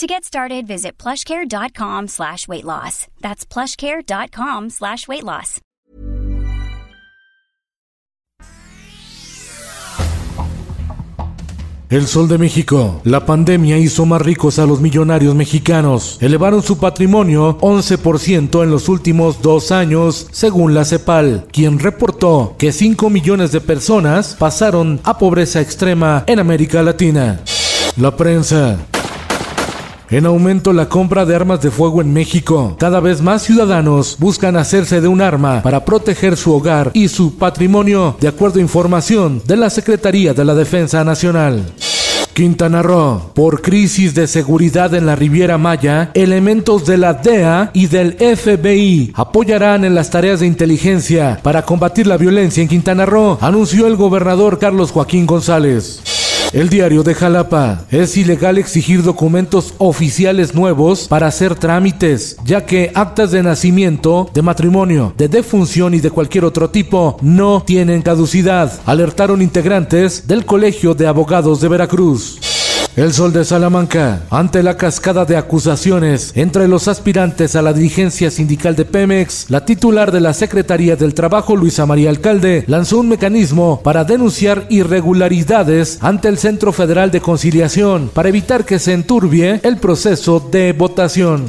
To get started, visit plushcare.com slash weight loss. That's plushcare.com slash weight loss. El Sol de México. La pandemia hizo más ricos a los millonarios mexicanos. Elevaron su patrimonio 11% en los últimos dos años, según la CEPAL, quien reportó que 5 millones de personas pasaron a pobreza extrema en América Latina. La prensa. En aumento la compra de armas de fuego en México. Cada vez más ciudadanos buscan hacerse de un arma para proteger su hogar y su patrimonio, de acuerdo a información de la Secretaría de la Defensa Nacional. Quintana Roo. Por crisis de seguridad en la Riviera Maya, elementos de la DEA y del FBI apoyarán en las tareas de inteligencia para combatir la violencia en Quintana Roo, anunció el gobernador Carlos Joaquín González. El diario de Jalapa. Es ilegal exigir documentos oficiales nuevos para hacer trámites, ya que actas de nacimiento, de matrimonio, de defunción y de cualquier otro tipo no tienen caducidad, alertaron integrantes del Colegio de Abogados de Veracruz. El Sol de Salamanca, ante la cascada de acusaciones entre los aspirantes a la dirigencia sindical de Pemex, la titular de la Secretaría del Trabajo, Luisa María Alcalde, lanzó un mecanismo para denunciar irregularidades ante el Centro Federal de Conciliación para evitar que se enturbie el proceso de votación.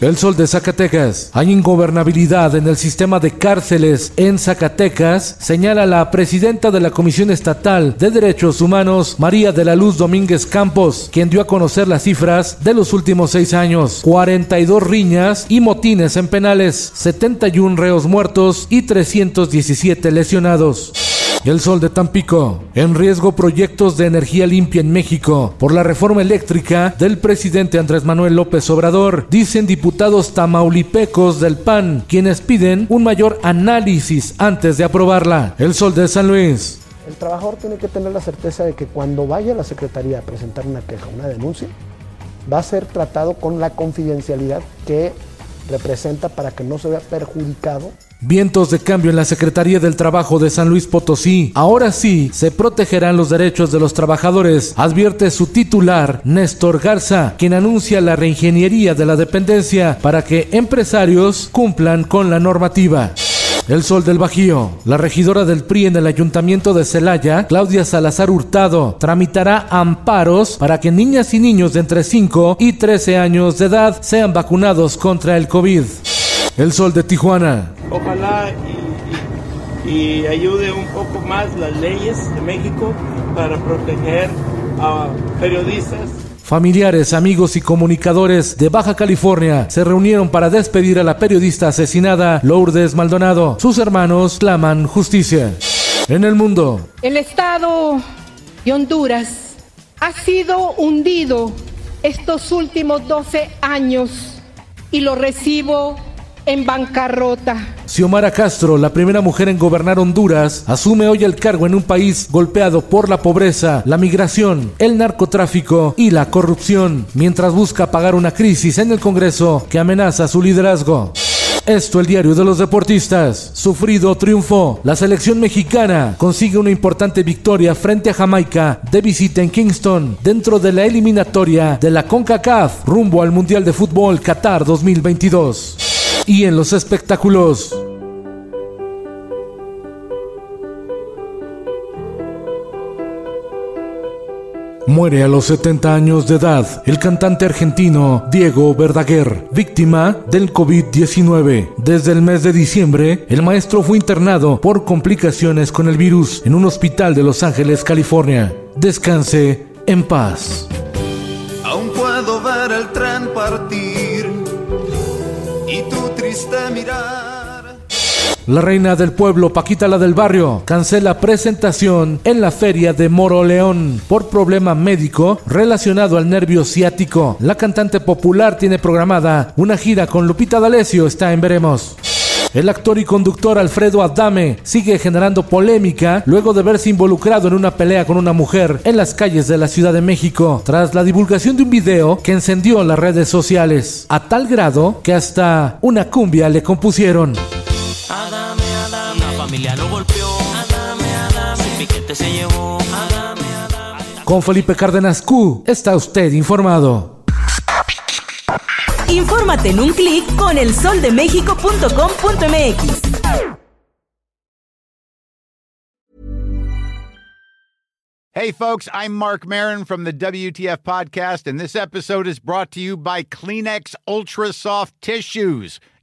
El Sol de Zacatecas. Hay ingobernabilidad en el sistema de cárceles en Zacatecas, señala la presidenta de la Comisión Estatal de Derechos Humanos, María de la Luz Domínguez Campos, quien dio a conocer las cifras de los últimos seis años. 42 riñas y motines en penales, 71 reos muertos y 317 lesionados. El Sol de Tampico. En riesgo proyectos de energía limpia en México por la reforma eléctrica del presidente Andrés Manuel López Obrador, dicen diputados tamaulipecos del PAN, quienes piden un mayor análisis antes de aprobarla. El Sol de San Luis. El trabajador tiene que tener la certeza de que cuando vaya a la Secretaría a presentar una queja, una denuncia, va a ser tratado con la confidencialidad que representa para que no se vea perjudicado Vientos de cambio en la Secretaría del Trabajo de San Luis Potosí. Ahora sí, se protegerán los derechos de los trabajadores, advierte su titular, Néstor Garza, quien anuncia la reingeniería de la dependencia para que empresarios cumplan con la normativa. El Sol del Bajío. La regidora del PRI en el Ayuntamiento de Celaya, Claudia Salazar Hurtado, tramitará amparos para que niñas y niños de entre 5 y 13 años de edad sean vacunados contra el COVID. El Sol de Tijuana. Ojalá y, y, ayude un poco más las leyes de México para proteger a periodistas. Familiares, amigos y comunicadores de Baja California se reunieron para despedir a la periodista asesinada Lourdes Maldonado. Sus hermanos claman justicia. En el mundo. El Estado de Honduras ha sido hundido estos últimos 12 años y lo recibo en bancarrota. Xiomara Castro, la primera mujer en gobernar Honduras, asume hoy el cargo en un país golpeado por la pobreza, la migración, el narcotráfico y la corrupción, mientras busca pagar una crisis en el Congreso que amenaza su liderazgo. Esto el diario de los deportistas. Sufrido triunfo. La selección mexicana consigue una importante victoria frente a Jamaica de visita en Kingston dentro de la eliminatoria de la CONCACAF rumbo al Mundial de Fútbol Qatar 2022 y en los espectáculos. Muere a los 70 años de edad el cantante argentino Diego Verdaguer, víctima del COVID-19. Desde el mes de diciembre, el maestro fue internado por complicaciones con el virus en un hospital de Los Ángeles, California. Descanse en paz. El la reina del pueblo, Paquita la del barrio, cancela presentación en la feria de Moroleón por problema médico relacionado al nervio ciático. La cantante popular tiene programada una gira con Lupita D'Alessio, está en veremos. El actor y conductor Alfredo Adame sigue generando polémica luego de verse involucrado en una pelea con una mujer en las calles de la Ciudad de México, tras la divulgación de un video que encendió las redes sociales, a tal grado que hasta una cumbia le compusieron. Con Felipe Cárdenas Q, está usted informado. Infórmate en un clic con elsoldemexico.com.mx. Hey, folks, I'm Mark Marin from the WTF Podcast, and this episode is brought to you by Kleenex Ultra Soft Tissues